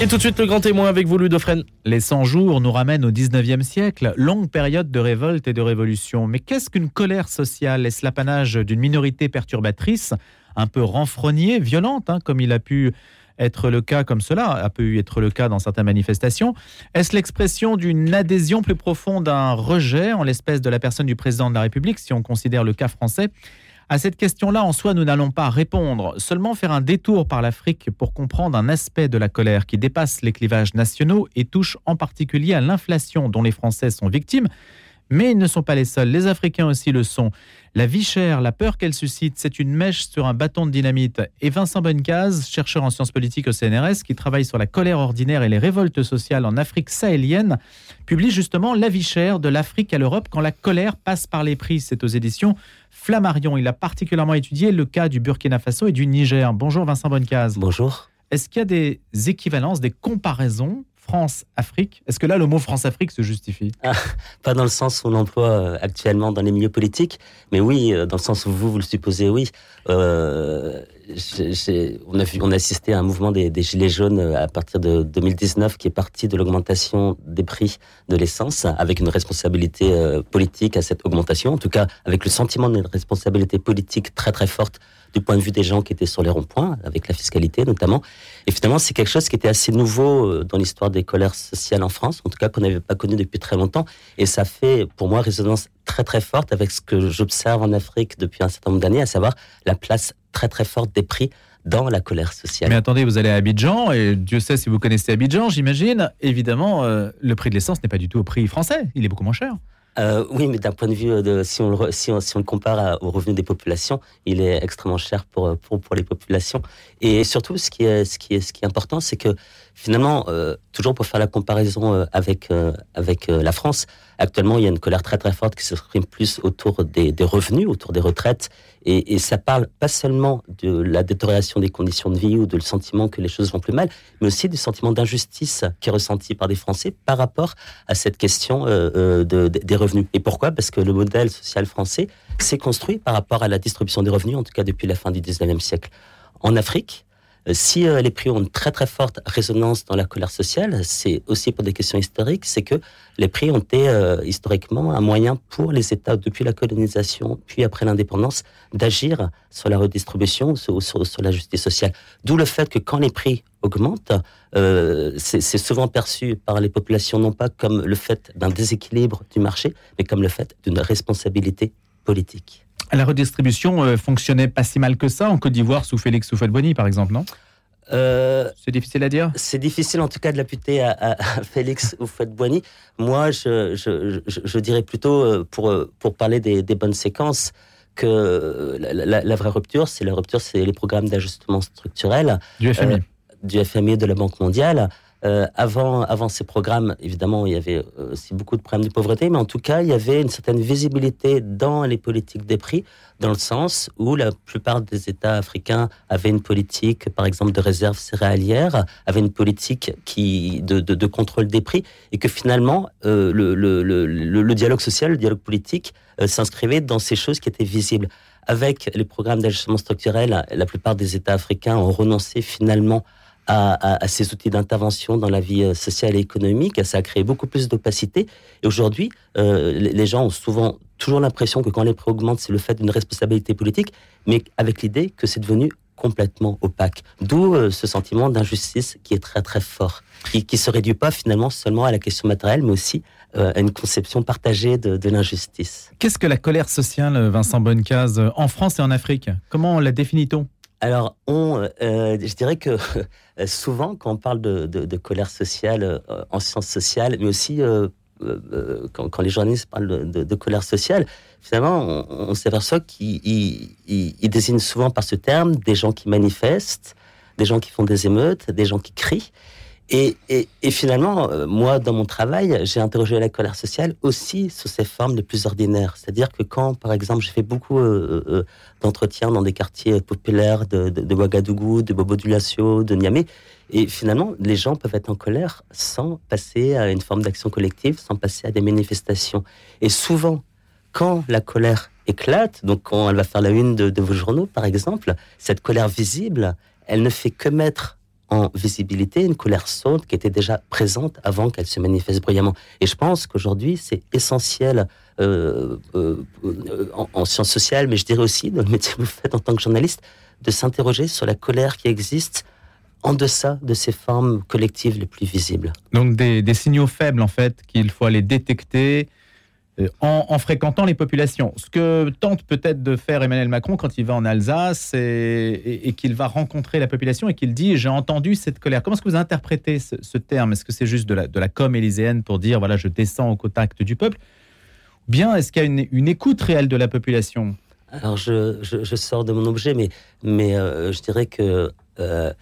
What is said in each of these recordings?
Et tout de suite, le grand témoin avec vous, Ludofren. Les 100 jours nous ramènent au 19e siècle, longue période de révolte et de révolution. Mais qu'est-ce qu'une colère sociale? Est-ce l'apanage d'une minorité perturbatrice, un peu renfrognée, violente, hein, comme il a pu être le cas, comme cela a pu être le cas dans certaines manifestations. Est-ce l'expression d'une adhésion plus profonde, d'un rejet, en l'espèce de la personne du président de la République, si on considère le cas français? À cette question-là, en soi, nous n'allons pas répondre, seulement faire un détour par l'Afrique pour comprendre un aspect de la colère qui dépasse les clivages nationaux et touche en particulier à l'inflation dont les Français sont victimes. Mais ils ne sont pas les seuls, les Africains aussi le sont. La vie chère, la peur qu'elle suscite, c'est une mèche sur un bâton de dynamite. Et Vincent Bonnecase, chercheur en sciences politiques au CNRS, qui travaille sur la colère ordinaire et les révoltes sociales en Afrique sahélienne, publie justement La vie chère de l'Afrique à l'Europe quand la colère passe par les prix. C'est aux éditions Flammarion. Il a particulièrement étudié le cas du Burkina Faso et du Niger. Bonjour Vincent Bonnecase. Bonjour. Est-ce qu'il y a des équivalences, des comparaisons France-Afrique. Est-ce que là, le mot France-Afrique se justifie? Ah, Pas dans le sens où on l'emploie euh, actuellement dans les milieux politiques, mais oui, euh, dans le sens où vous, vous le supposez, oui. Euh, on, a vu, on a assisté à un mouvement des, Gilets jaunes à partir de 2019 qui est parti de l'augmentation des prix de l'essence, avec une responsabilité politique à cette augmentation, en tout cas avec le sentiment d'une responsabilité politique très très forte du point de vue des gens qui étaient sur les ronds-points, avec la fiscalité notamment. Et finalement, c'est quelque chose qui était assez nouveau euh, dans l'histoire des colères sociales en France, en tout cas qu'on n'avait pas connu depuis très longtemps. Et ça fait, pour moi, résonance très très forte avec ce que j'observe en Afrique depuis un certain nombre d'années, à savoir la place très très forte des prix dans la colère sociale. Mais attendez, vous allez à Abidjan, et Dieu sait si vous connaissez Abidjan, j'imagine. Évidemment, euh, le prix de l'essence n'est pas du tout au prix français, il est beaucoup moins cher. Euh, oui, mais d'un point de vue de si on le, compare aux revenus des populations, il est extrêmement cher pour, pour les populations. Et surtout, ce qui est important, c'est que finalement, euh, toujours pour faire la comparaison euh, avec, euh, avec la France, actuellement, il y a une colère très très forte qui s'exprime plus autour des, des, revenus, autour des retraites. Et, et, ça parle pas seulement de la détérioration des conditions de vie ou de le sentiment que les choses vont plus mal, mais aussi du sentiment d'injustice qui est ressenti par des Français par rapport à cette question de, des revenus. Et pourquoi? Parce que le modèle social français s'est construit par rapport à la distribution des revenus, en tout cas depuis la fin du 19e siècle. En Afrique, euh, si euh, les prix ont une très très forte résonance dans la colère sociale, c'est aussi pour des questions historiques, c'est que les prix ont été euh, historiquement un moyen pour les États, depuis la colonisation, puis après l'indépendance, d'agir sur la redistribution, sur, sur, la justice sociale. D'où le fait que quand les prix augmentent, euh, c'est souvent perçu par les populations non pas comme le fait d'un déséquilibre du marché, mais comme le fait d'une responsabilité politique. La redistribution euh, fonctionnait pas si mal que ça en Côte d'Ivoire sous Félix Houphouët-Boigny, par exemple, non? Euh, c'est difficile à dire? C'est difficile en tout cas de l'appuyer à, à, Félix Houphouët-Boigny. Moi, je, je, je, dirais plutôt, euh, pour, pour parler des, des bonnes séquences, que la, la, vraie rupture, c'est la rupture, c'est les programmes d'ajustement structurel. Du FMI. du FMI et de la Banque mondiale. Euh, avant, ces programmes, évidemment, il y avait euh, aussi beaucoup de problèmes de pauvreté, mais en tout cas, il y avait une certaine visibilité dans les politiques des prix, dans le sens où la plupart des États africains avaient une politique, par exemple, de réserve céréalière, avaient une politique qui, de, contrôle des prix, et que finalement, euh, le, dialogue social, le dialogue politique euh, s'inscrivait dans ces choses qui étaient visibles. Avec les programmes d'ajustement structurel, la plupart des États africains ont renoncé finalement ces outils d'intervention dans la vie euh, sociale et économique. Ça a créé beaucoup plus d'opacité. Et aujourd'hui, euh, les gens ont souvent toujours l'impression que quand les prix augmentent, c'est le fait d'une responsabilité politique, mais avec l'idée que c'est devenu complètement opaque. D'où euh, ce sentiment d'injustice qui est très très fort, qui ne se réduit pas finalement seulement à la question matérielle, mais aussi à une conception partagée de, l'injustice. Qu'est-ce que la colère sociale, Vincent Bonnecase, en France et en Afrique? Comment la définit-on? Alors, on, euh, je dirais que souvent, quand on parle de, colère sociale euh, en sciences sociales, mais aussi euh, quand, les journalistes parlent de, colère sociale, finalement, on, s'aperçoit qu'ils désignent souvent par ce terme des gens qui manifestent, des gens qui font des émeutes, des gens qui crient. Et, finalement, euh, moi, dans mon travail, j'ai interrogé la colère sociale aussi sous ses formes les plus ordinaires. C'est-à-dire que quand, par exemple, j'ai fait beaucoup euh, euh, d'entretiens dans des quartiers populaires de, de, de Ouagadougou, de Bobo Dioulasso, de Niamey, et finalement, les gens peuvent être en colère sans passer à une forme d'action collective, sans passer à des manifestations. Et souvent, quand la colère éclate, donc quand elle va faire la une de vos journaux, par exemple, cette colère visible, elle ne fait que mettre en visibilité, une colère sourde qui était déjà présente avant qu'elle se manifeste bruyamment. Et je pense qu'aujourd'hui, c'est essentiel euh, euh, en, en, sciences sociales, mais je dirais aussi dans le métier que vous faites en tant que journaliste, de s'interroger sur la colère qui existe en deçà de ces formes collectives les plus visibles. Donc des, des signaux faibles, en fait, qu'il faut aller détecter euh, en, fréquentant les populations. Ce que tente peut-être de faire Emmanuel Macron quand il va en Alsace et, qu'il va rencontrer la population et qu'il dit j'ai entendu cette colère. Comment est-ce que vous interprétez ce, terme? Est-ce que c'est juste de la, de com élyséenne pour dire voilà je descends au contact du peuple? Bien, est-ce qu'il y a une, écoute réelle de la population? Alors je, je, sors de mon objet, mais, mais euh, je dirais que euh,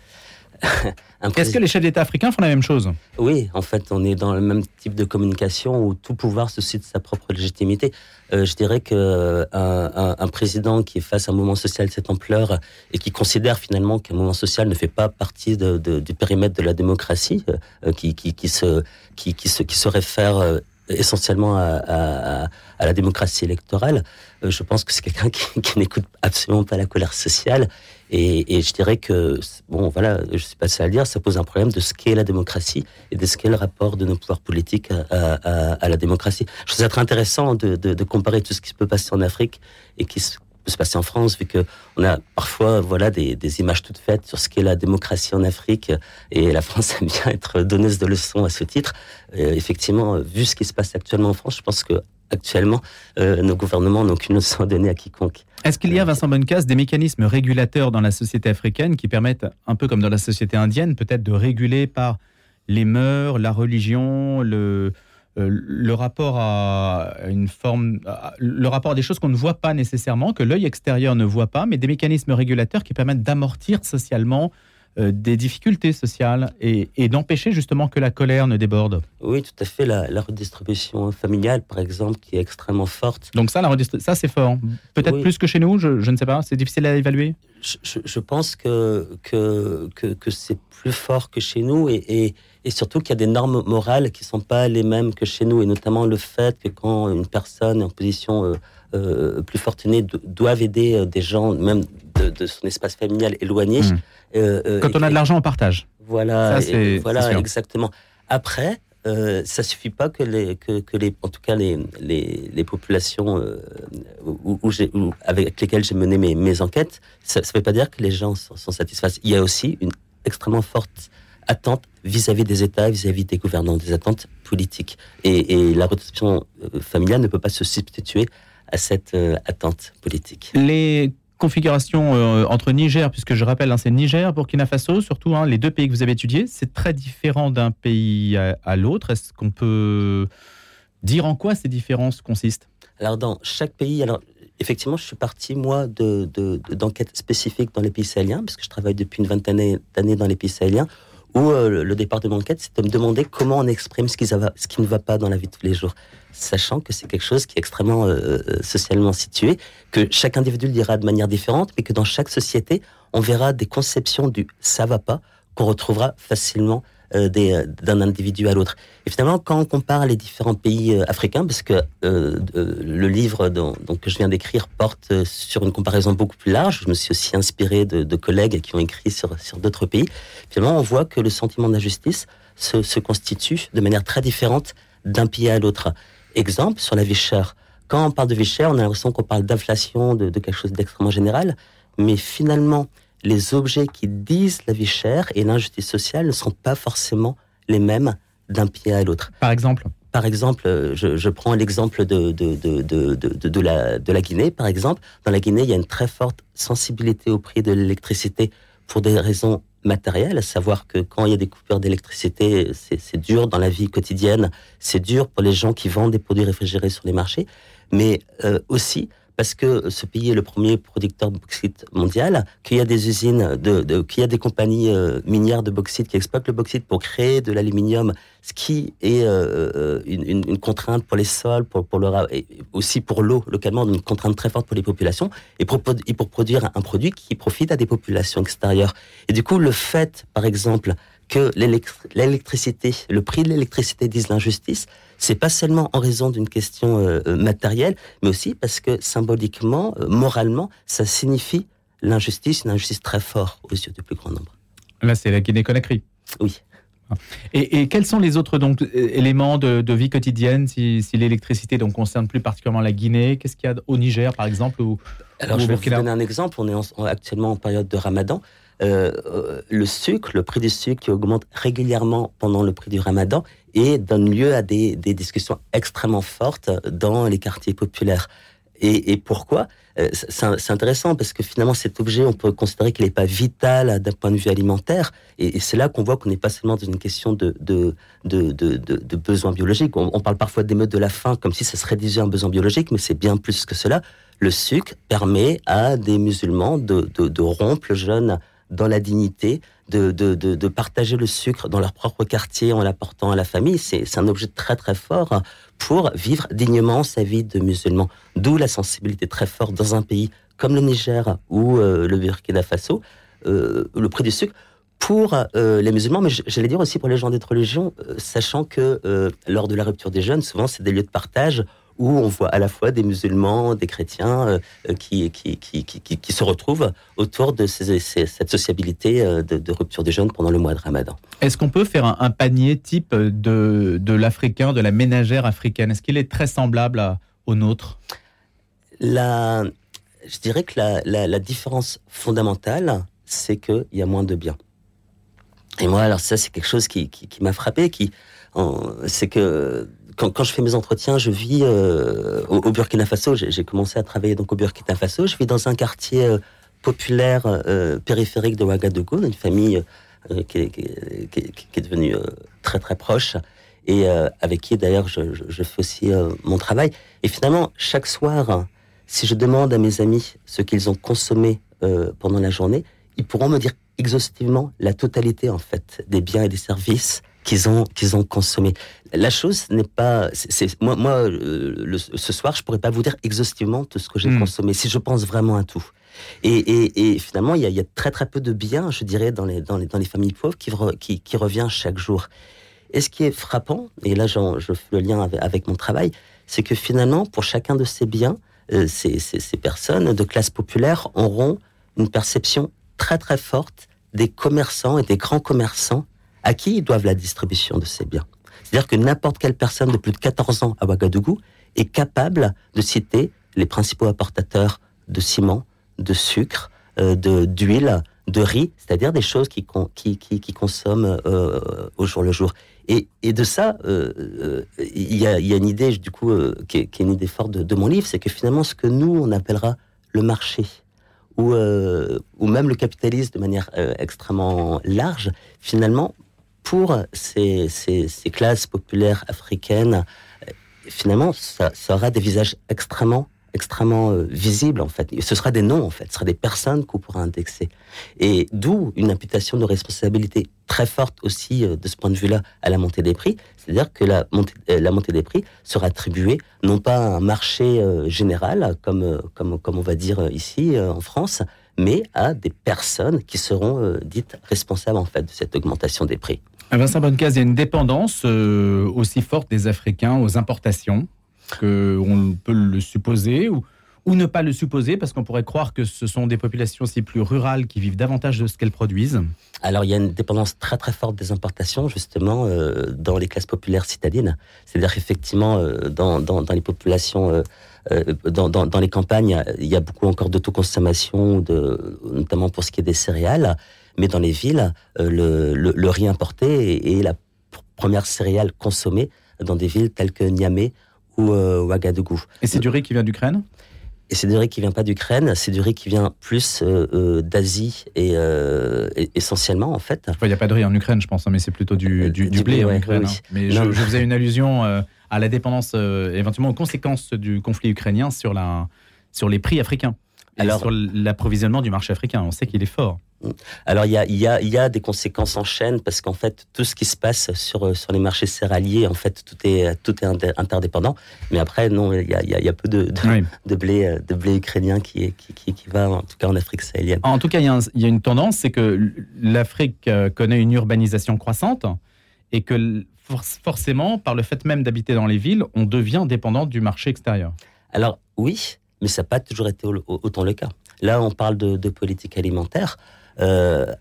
Est-ce que les chefs d'État africains font la même chose? Oui, en fait, on est dans le même type de communication où tout pouvoir suscite sa propre légitimité. Euh, je dirais que euh, un, président qui est face à un mouvement social de cette ampleur et qui considère finalement qu'un mouvement social ne fait pas partie du périmètre de la démocratie, euh, qui, qui, se, qui, se, qui se réfère essentiellement à, la démocratie électorale. Euh, je pense que c'est quelqu'un qui, n'écoute absolument pas la colère sociale. Et, je dirais que, bon, voilà, je sais pas si à le dire, ça pose un problème de ce qu'est la démocratie et de ce qu'est le rapport de nos pouvoirs politiques à, la démocratie. Je trouve ça très intéressant de, de, comparer tout ce qui se peut passer en Afrique et qui se se passer en France, vu que on a parfois voilà des, des images toutes faites sur ce qu'est la démocratie en Afrique, et la France aime bien être donneuse de leçons à ce titre. Euh, effectivement, vu ce qui se passe actuellement en France, je pense que actuellement, euh, nos gouvernements n'ont aucune leçon à donner à quiconque. Est-ce qu'il y a, Vincent Bonnecasse, des mécanismes régulateurs dans la société africaine qui permettent, un peu comme dans la société indienne, peut-être de réguler par les mœurs, la religion, le, euh, le rapport à une forme, le rapport à des choses qu'on ne voit pas nécessairement, que l'œil extérieur ne voit pas, mais des mécanismes régulateurs qui permettent d'amortir socialement euh, des difficultés sociales et, d'empêcher justement que la colère ne déborde. Oui, tout à fait. La, redistribution familiale, par exemple, qui est extrêmement forte. Donc ça, la ça c'est fort. Peut-être plus que chez nous, je, ne sais pas. C'est difficile à évaluer? Je, pense que, que, que, c'est plus fort que chez nous et, et, surtout qu'il y a des normes morales qui ne sont pas les mêmes que chez nous. Et notamment le fait que quand une personne en position... Euh, euh, plus fortunés doivent aider euh, des gens, même de, son espace familial éloigné. Hmm. Euh, Quand on a de l'argent, on partage. Voilà, voilà exactement. Après, euh, ça suffit pas que les, que, que, les, en tout cas les, les, les populations où, où avec lesquelles j'ai mené mes, mes enquêtes, ça ne veut pas dire que les gens sont, satisfaits. Il y a aussi une extrêmement forte attente vis-à-vis des États, vis-à-vis des gouvernants, des attentes politiques. Et, et la rotation familiale ne peut pas se substituer à cette euh, attente politique. Les configurations euh, entre Niger, puisque je rappelle, hein, c'est Niger, Burkina Faso, surtout hein, les deux pays que vous avez étudiés, c'est très différent d'un pays à, l'autre. Est-ce qu'on peut dire en quoi ces différences consistent? Alors, dans chaque pays, alors effectivement, je suis parti, moi, d'enquêtes de, spécifiques dans les pays sahéliens, puisque je travaille depuis une vingtaine d'années dans les pays sahéliens, où euh, le départ de mon enquête, c'est de me demander comment on exprime ce qui, ne va pas dans la vie de tous les jours. Sachant que c'est quelque chose qui est extrêmement euh, euh, socialement situé, que chaque individu le dira de manière différente, mais que dans chaque société, on verra des conceptions du ça va pas qu'on retrouvera facilement d'un individu à l'autre. Et finalement, quand on compare les différents pays africains, parce que le livre donc, que je viens d'écrire porte sur une comparaison beaucoup plus large, je me suis aussi inspiré de, collègues qui ont écrit sur, sur d'autres pays, finalement, on voit que le sentiment d'injustice se, se constitue de manière très différente d'un pays à l'autre. Exemple sur la vie chère. Quand on parle de vie chère, on a l'impression qu'on parle d'inflation, de, quelque chose d'extrêmement général, mais finalement, les objets qui disent la vie chère et l'injustice sociale ne sont pas forcément les mêmes d'un pied à l'autre. Par exemple par exemple, je, prends l'exemple de, de, de, la, de la Guinée, par exemple. Dans la Guinée, il y a une très forte sensibilité au prix de l'électricité pour des raisons matériel, à savoir que quand il y a des coupures d'électricité, c'est dur dans la vie quotidienne, c'est dur pour les gens qui vendent des produits réfrigérés sur les marchés, mais euh, aussi parce que ce pays est le premier producteur de bauxite mondial, qu'il y a des usines, de, qu'il y a des compagnies euh, minières de bauxite qui exploitent le bauxite pour créer de l'aluminium, ce qui est euh, une, contrainte pour les sols, pour, pour le, et aussi pour l'eau localement, une contrainte très forte pour les populations, et pour, et pour produire un produit qui profite à des populations extérieures. Et du coup, le fait, par exemple, que l'électricité, le prix de l'électricité dise l'injustice, c'est pas seulement en raison d'une question euh, euh, matérielle, mais aussi parce que symboliquement, euh, moralement, ça signifie l'injustice, une injustice très forte aux yeux du plus grand nombre. Là, c'est la Guinée-Conakry. Oui. Et, quels sont les autres donc, éléments de, vie quotidienne si, l'électricité donc concerne plus particulièrement la Guinée? Qu'est-ce qu'il y a au Niger, par exemple ou, Alors, je vais vous donner un exemple. On est actuellement en période de Ramadan. Euh, euh, le sucre, le prix du sucre qui augmente régulièrement pendant le prix du Ramadan et donne lieu à des, discussions extrêmement fortes dans les quartiers populaires. Et, pourquoi? Euh, C'est intéressant parce que finalement cet objet, on peut considérer qu'il n'est pas vital d'un point de vue alimentaire. Et, c'est là qu'on voit qu'on n'est pas seulement dans une question de, de, de, besoins biologiques. On, parle parfois d'émeutes de la faim comme si ça se réduisait à un besoin biologique, mais c'est bien plus que cela. Le sucre permet à des musulmans de, de rompre le jeûne dans la dignité, de, de, de, partager le sucre dans leur propre quartier en l'apportant à la famille. C'est un objet très très fort pour vivre dignement sa vie de musulman. D'où la sensibilité très forte dans un pays comme le Niger ou euh, le Burkina Faso, euh, le prix du sucre pour euh, les musulmans, mais j'allais dire aussi pour les gens d'autres religions, sachant que lors de la rupture des jeunes, souvent c'est des lieux de partage où on voit à la fois des musulmans, des chrétiens euh, euh, qui, qui, qui, qui, se retrouvent autour de cette sociabilité euh, de, rupture des jeunes pendant le mois de Ramadan. Est-ce qu'on peut faire un, panier type de, de l'Africain, de la ménagère africaine? Est-ce qu'il est très semblable au nôtre? La, Je dirais que la, la, différence fondamentale, c'est qu'il y a moins de biens. Et moi, alors ça, c'est quelque chose qui, qui, m'a frappé, qui, c'est que quand, je fais mes entretiens, je vis euh, au, Burkina Faso. J'ai commencé à travailler donc au Burkina Faso. Je vis dans un quartier euh, populaire euh, périphérique de Ouagadougou, une famille qui est, devenue très très proche et avec qui d'ailleurs je, je, fais aussi mon travail. Et finalement, chaque soir, si je demande à mes amis ce qu'ils ont consommé pendant la journée, ils pourront me dire exhaustivement la totalité en fait des biens et des services qu'ils ont qu'ils ont consommé. La chose n'est pas. C'est moi moi euh, ce soir je pourrais pas vous dire exhaustivement tout ce que j'ai hmm. consommé si je pense vraiment à tout. Et, et, et finalement il y, a, il y, a, très très peu de biens je dirais dans les dans les dans les familles pauvres qui qui, qui revient chaque jour. Et ce qui est frappant et là je fais le lien avec, mon travail, c'est que finalement pour chacun de ces biens euh, ces, ces, ces personnes de classe populaire auront une perception très très forte des commerçants et des grands commerçants à qui ils doivent la distribution de ces biens? C'est-à-dire que n'importe quelle personne de plus de 14 ans à Ouagadougou est capable de citer les principaux apportateurs de ciment, de sucre, euh, d'huile, de riz, c'est-à-dire des choses qui, consomment euh, au jour le jour. Et, de ça, euh, il y, a, une idée, du coup, qui est, une idée forte de, de mon livre, c'est que finalement, ce que nous, on appellera le marché, ou, ou même le capitalisme de manière extrêmement large, finalement, pour ces, classes populaires africaines, euh, finalement, ça, aura des visages extrêmement extrêmement euh, visibles en fait. Ce sera des noms en fait, ce sera des personnes qu'on pourra indexer. Et d'où une imputation de responsabilité très forte aussi euh, de ce point de vue-là à la montée des prix. C'est-à-dire que la montée, la montée des prix sera attribuée non pas à un marché général comme, comme, comme on va dire ici en France, mais à des personnes qui seront dites responsables en fait de cette augmentation des prix. Vincent Bonnecase, il y a une dépendance euh, aussi forte des Africains aux importations qu'on peut le supposer ou, ne pas le supposer parce qu'on pourrait croire que ce sont des populations aussi plus rurales qui vivent davantage de ce qu'elles produisent Alors il y a une dépendance très très forte des importations justement euh, dans les classes populaires citadines. C'est-à-dire effectivement euh, dans, dans, les populations, dans, dans, les campagnes, il y a beaucoup encore d'autoconsommation, notamment pour ce qui est des céréales mais dans les villes, euh, le, le, riz importé est, la première céréale consommée dans des villes telles que Niamey ou euh, Ouagadougou. Et c'est du riz qui vient d'Ukraine? Et c'est du riz qui vient pas d'Ukraine, c'est du riz qui vient plus euh, d'Asie et, essentiellement en fait. Il n'y a pas de riz en Ukraine, je pense, hein, mais c'est plutôt du, du, blé en Ukraine. Hein. Mais je, je, faisais une allusion à la dépendance, éventuellement aux conséquences du conflit ukrainien sur, la, sur les prix africains. Alors, sur l'approvisionnement du marché africain, on sait qu'il est fort. Alors il y a, y, a, y a, des conséquences en chaîne parce qu'en fait tout ce qui se passe sur, sur les marchés céréaliers, en fait tout est, tout est interdépendant. Mais après non, il y a, y a, peu de, de, blé, de blé ukrainien qui, qui, qui, va en tout cas en Afrique sahélienne. En tout cas, il y, a une tendance, c'est que l'Afrique euh, connaît une urbanisation croissante et que forcément, par le fait même d'habiter dans les villes, on devient dépendant du marché extérieur. Alors oui, mais ça n'a pas toujours été autant le cas. Là, on parle de, de politique alimentaire.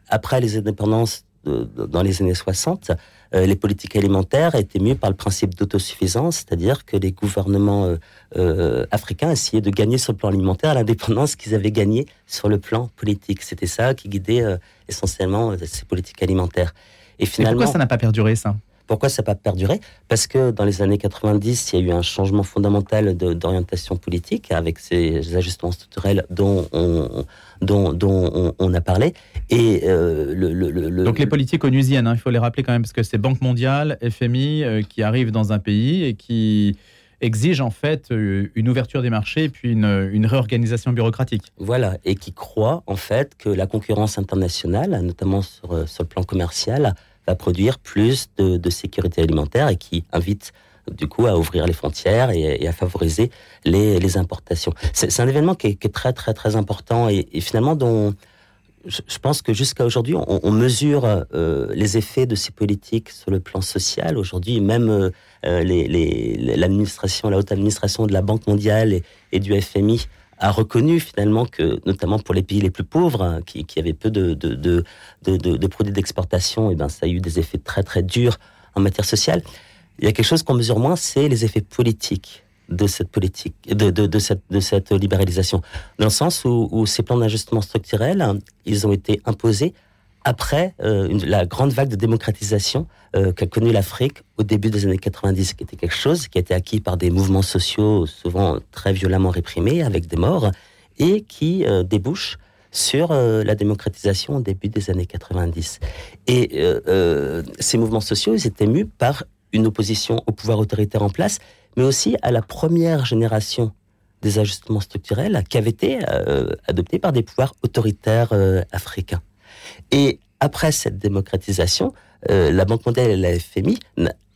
après les indépendances dans les années 60, euh, les politiques alimentaires étaient mieux par le principe d'autosuffisance, c'est-à-dire que les gouvernements euh, euh, africains essayaient de gagner sur le plan alimentaire l'indépendance qu'ils avaient gagnée sur le plan politique. C'était ça qui guidait essentiellement ces politiques alimentaires. Et finalement, pourquoi ça n'a pas perduré ça? Pourquoi ça n'a pas perduré? Parce que dans les années 90, il y a eu un changement fondamental d'orientation politique avec ces ajustements structurels dont on, dont, dont on, a parlé. Et euh, le, Donc les politiques onusiennes, hein, il faut les rappeler quand même, parce que c'est Banque mondiale, FMI, euh, qui arrivent dans un pays et qui exigent en fait euh, une ouverture des marchés et puis une, une, réorganisation bureaucratique. Voilà, et qui croient en fait que la concurrence internationale, notamment sur, sur le plan commercial, va produire plus de, sécurité alimentaire et qui invite du coup à ouvrir les frontières et, à favoriser les, importations. C'est un événement qui est, très très très important et, finalement dont je, pense que jusqu'à aujourd'hui on, mesure euh, les effets de ces politiques sur le plan social. Aujourd'hui même euh, l'administration, la haute administration de la Banque mondiale et du FMI a reconnu finalement que, notamment pour les pays les plus pauvres, hein, qui, qui, avaient peu de, de, de, produits d'exportation, et eh ben ça a eu des effets très très durs en matière sociale. Il y a quelque chose qu'on mesure moins, c'est les effets politiques de cette politique, de, de, de, cette, de cette libéralisation, dans le sens où, où ces plans d'ajustement structurel, ils ont été imposés après euh, la grande vague de démocratisation euh, qu'a connue l'Afrique au début des années 90, qui était quelque chose qui a été acquis par des mouvements sociaux souvent très violemment réprimés, avec des morts, et qui euh, débouche sur la démocratisation au début des années 90. Et ces mouvements sociaux, ils étaient mus par une opposition au pouvoir autoritaire en place, mais aussi à la première génération des ajustements structurels qui avaient été adoptés par des pouvoirs autoritaires africains. Et après cette démocratisation, euh, la Banque mondiale et la FMI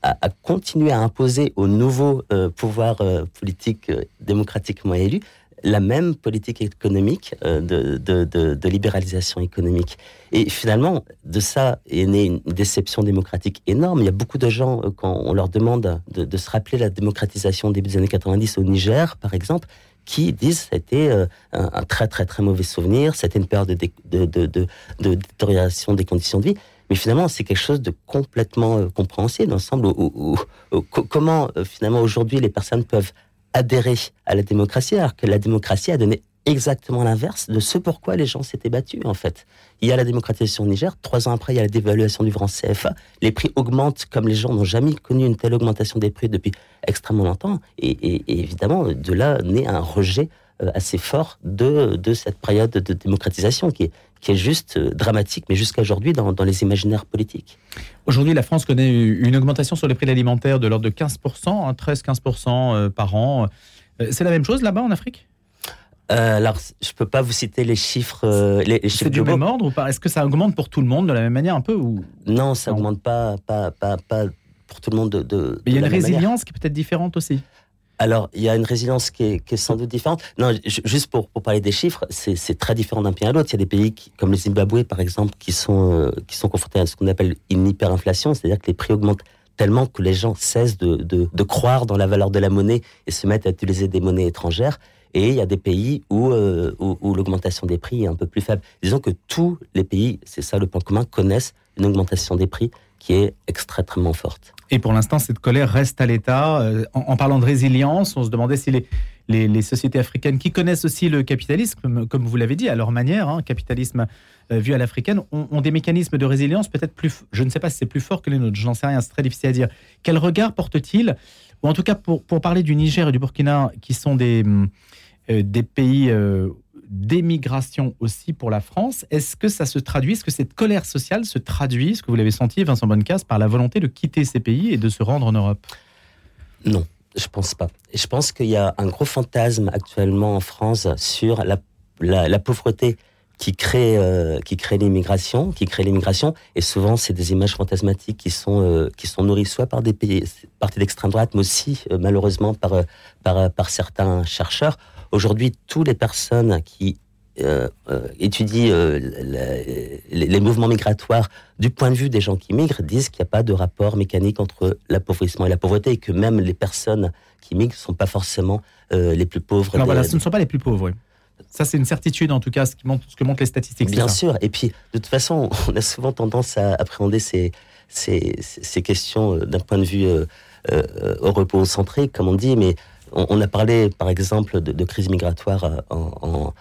a, continué à imposer aux nouveaux euh, pouvoirs euh, politiques démocratiquement élus la même politique économique de, libéralisation économique. Et finalement, de ça est née une déception démocratique énorme. Il y a beaucoup de gens, quand on leur demande de, se rappeler la démocratisation début des années 90 au Niger, par exemple, qui disent que c'était euh, un, très très très mauvais souvenir, c'était une période de, de, de, de, détérioration des conditions de vie. Mais finalement, c'est quelque chose de complètement euh, compréhensible, ensemble. comment euh, finalement aujourd'hui les personnes peuvent adhérer à la démocratie alors que la démocratie a donné exactement l'inverse de ce pourquoi les gens s'étaient battus, en fait. Il y a la démocratisation au Niger, trois ans après, il y a la dévaluation du franc CFA, les prix augmentent comme les gens n'ont jamais connu une telle augmentation des prix depuis extrêmement longtemps, et, évidemment, de là naît un rejet euh, assez fort de, de cette période de démocratisation qui est, qui est juste euh, dramatique, mais jusqu'à aujourd'hui dans, dans, les imaginaires politiques. Aujourd'hui, la France connaît une augmentation sur les prix alimentaires de l'ordre de 15%, 13-15% hein, euh, par an. C'est la même chose là-bas en Afrique? Euh, alors, je peux pas vous citer les chiffres. Euh, les, C'est du même ordre ou pas? Est-ce que ça augmente pour tout le monde de la même manière un peu ou? Non, ça n'augmente pas, pas, pas, pas pour tout le monde de. Mais il y a une résilience qui est peut-être différente aussi. Alors, il y a une résilience qui est, qui est sans doute différente. Non, juste pour, pour, parler des chiffres, c'est très différent d'un pays à l'autre. Il y a des pays qui, comme le Zimbabwe, par exemple, qui sont, euh, qui sont confrontés à ce qu'on appelle une hyperinflation, c'est-à-dire que les prix augmentent tellement que les gens cessent de, de, de, croire dans la valeur de la monnaie et se mettent à utiliser des monnaies étrangères. Et il y a des pays euh, où, où, l'augmentation des prix est un peu plus faible. Disons que tous les pays, c'est ça le point commun, connaissent une augmentation des prix qui est extrêmement forte. Et pour l'instant, cette colère reste à l'état. Euh, en, parlant de résilience, on se demandait si les, les, sociétés africaines qui connaissent aussi le capitalisme, comme, vous l'avez dit, à leur manière, hein, capitalisme euh, vu à l'africaine, ont, des mécanismes de résilience peut-être plus, je ne sais pas si c'est plus fort que les nôtres, je n'en sais rien, c'est très difficile à dire. Quel regard porte-t-il, ou en tout cas pour, parler du Niger et du Burkina, qui sont des euh, pays euh, d'émigration aussi pour la France. Est-ce que ça se traduit, est-ce que cette colère sociale se traduit, ce que vous l'avez senti, Vincent Bonnecasse, par la volonté de quitter ces pays et de se rendre en Europe? Non, je pense pas. Je pense qu'il y a un gros fantasme actuellement en France sur la, la, pauvreté qui crée, euh, qui crée l'immigration, qui crée l'immigration, et souvent c'est des images fantasmatiques qui sont qui sont nourries soit par des pays, partis d'extrême droite, mais aussi malheureusement par, par par certains chercheurs. Aujourd'hui, toutes les personnes qui euh, euh, étudient euh, les, mouvements migratoires du point de vue des gens qui migrent disent qu'il n'y a pas de rapport mécanique entre l'appauvrissement et la pauvreté et que même les personnes qui migrent ne sont pas forcément les plus pauvres. Alors voilà, ce ne sont pas les plus pauvres. Oui. Ça, c'est une certitude, en tout cas, ce, qui montre, ce que montrent les statistiques. Bien sûr. Et puis, de toute façon, on a souvent tendance à appréhender ces, ces, ces questions d'un point de vue euh, euh, européocentrique, comme on dit, mais on, a parlé, par exemple, de, crise migratoire en,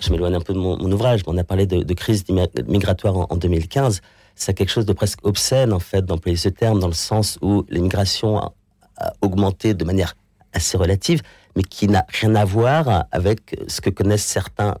je m'éloigne un peu de mon, ouvrage, mais on a parlé de, crise migratoire en, 2015. C'est quelque chose de presque obscène, en fait, d'employer ce terme, dans le sens où l'immigration a, a augmenté de manière assez relative, mais qui n'a rien à voir avec ce que connaissent certains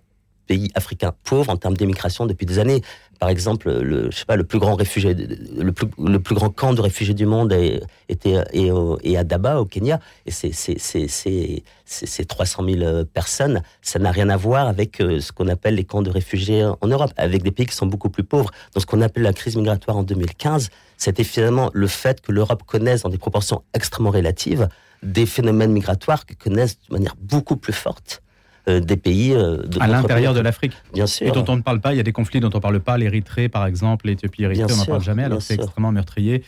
pays africains pauvres en termes d'immigration depuis des années. Par exemple, le, je sais pas, le plus grand réfugié, le plus, le plus grand camp de réfugiés du monde est, était et, à Daba, au Kenya, et c'est c'est 300 000 personnes. Ça n'a rien à voir avec euh, ce qu'on appelle les camps de réfugiés en Europe, avec des pays qui sont beaucoup plus pauvres. Donc, ce qu'on appelle la crise migratoire en 2015, c'était finalement le fait que l'Europe connaisse, dans des proportions extrêmement relatives, des phénomènes migratoires qui connaissent de manière beaucoup plus forte des pays euh, à l'intérieur de l'Afrique. Bien sûr. Et dont on ne parle pas. Il y a des conflits dont on ne parle pas. L'Érythrée, par exemple, l'Éthiopie, l'Érythrée, on n'en parle jamais. Alors c'est extrêmement meurtrier.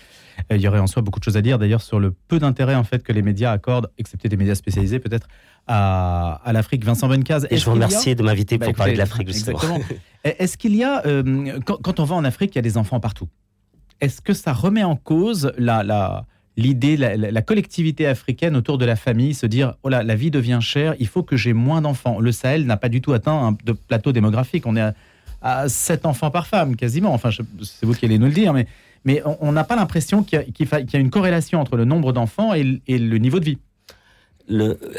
Il y aurait en soi beaucoup de choses à dire d'ailleurs sur le peu d'intérêt en fait que les médias accordent, excepté des médias spécialisés peut-être, à, à l'Afrique. Vincent Bencaz. Et je vous remercie de m'inviter pour bah, parler de l'Afrique justement. Exactement. Est-ce qu'il y a, euh, quand, quand, on va en Afrique, il y a des enfants partout. Est-ce que ça remet en cause la, la l'idée, la, collectivité africaine autour de la famille, se dire oh là, la vie devient chère, il faut que j'ai moins d'enfants. Le Sahel n'a pas du tout atteint un plateau démographique. On est à, 7 enfants par femme, quasiment. Enfin, c'est vous qui allez nous le dire, mais, mais on n'a pas l'impression qu'il y, a une corrélation entre le nombre d'enfants et, le niveau de vie.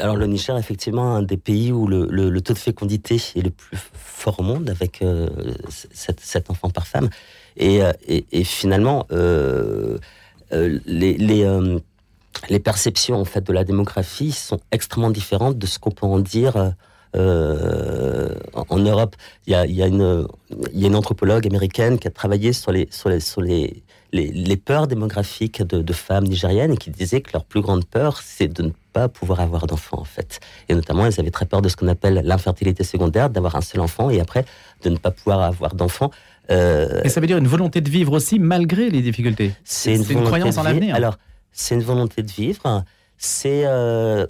Alors le Niger, effectivement, un des pays où le, taux de fécondité est le plus fort au monde, avec 7, euh, enfants par femme. Et, euh, finalement, euh, les, les, euh, les, perceptions en fait de la démographie sont extrêmement différentes de ce qu'on peut en dire euh, en, Europe. Il y a, y a, y a une anthropologue américaine qui a travaillé sur les, sur les, sur les, les, peurs démographiques de, de, femmes nigériennes et qui disait que leur plus grande peur, c'est de ne pas pouvoir avoir d'enfants, en fait. Et notamment, elles avaient très peur de ce qu'on appelle l'infertilité secondaire, d'avoir un seul enfant et après de ne pas pouvoir avoir d'enfants. Euh, et ça veut dire une volonté de vivre aussi malgré les difficultés. C'est une, croyance en l'avenir. Alors, c'est une volonté de vivre. C'est euh,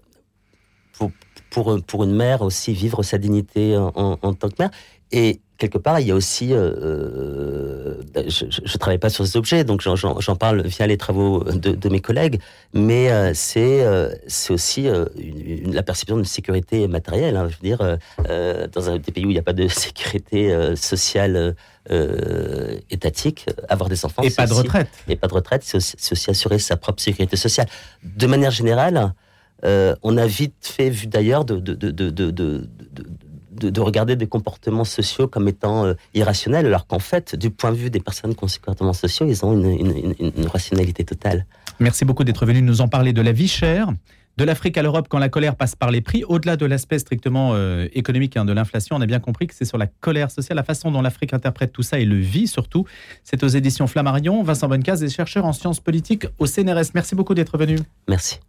pour, pour, pour, une mère aussi vivre sa dignité en, en tant que mère. Et quelque part, il y a aussi, euh, euh je ne travaille pas sur ces objets, donc j'en parle via les travaux de, de mes collègues, mais euh, c'est euh, c'est aussi une, la perception d'une sécurité matérielle. Hein, je veux dire, dans un des pays où il n'y a pas de sécurité sociale étatique, avoir des enfants, et pas de retraite, et pas de retraite, c'est aussi, aussi, assurer sa propre sécurité sociale. De manière générale. on a vite fait, vu d'ailleurs, de, de, de, de de, regarder des comportements sociaux comme étant euh, irrationnels, alors qu'en fait, du point de vue des personnes qui ont ces comportements sociaux, ils ont une, rationalité totale. Merci beaucoup d'être venu nous en parler de la vie chère, de l'Afrique à l'Europe quand la colère passe par les prix. Au-delà de l'aspect strictement euh, économique hein, de l'inflation, on a bien compris que c'est sur la colère sociale, la façon dont l'Afrique interprète tout ça et le vit surtout. C'est aux éditions Flammarion. Vincent Bonnecaz est chercheur en sciences politiques au CNRS. Merci beaucoup d'être venu. Merci.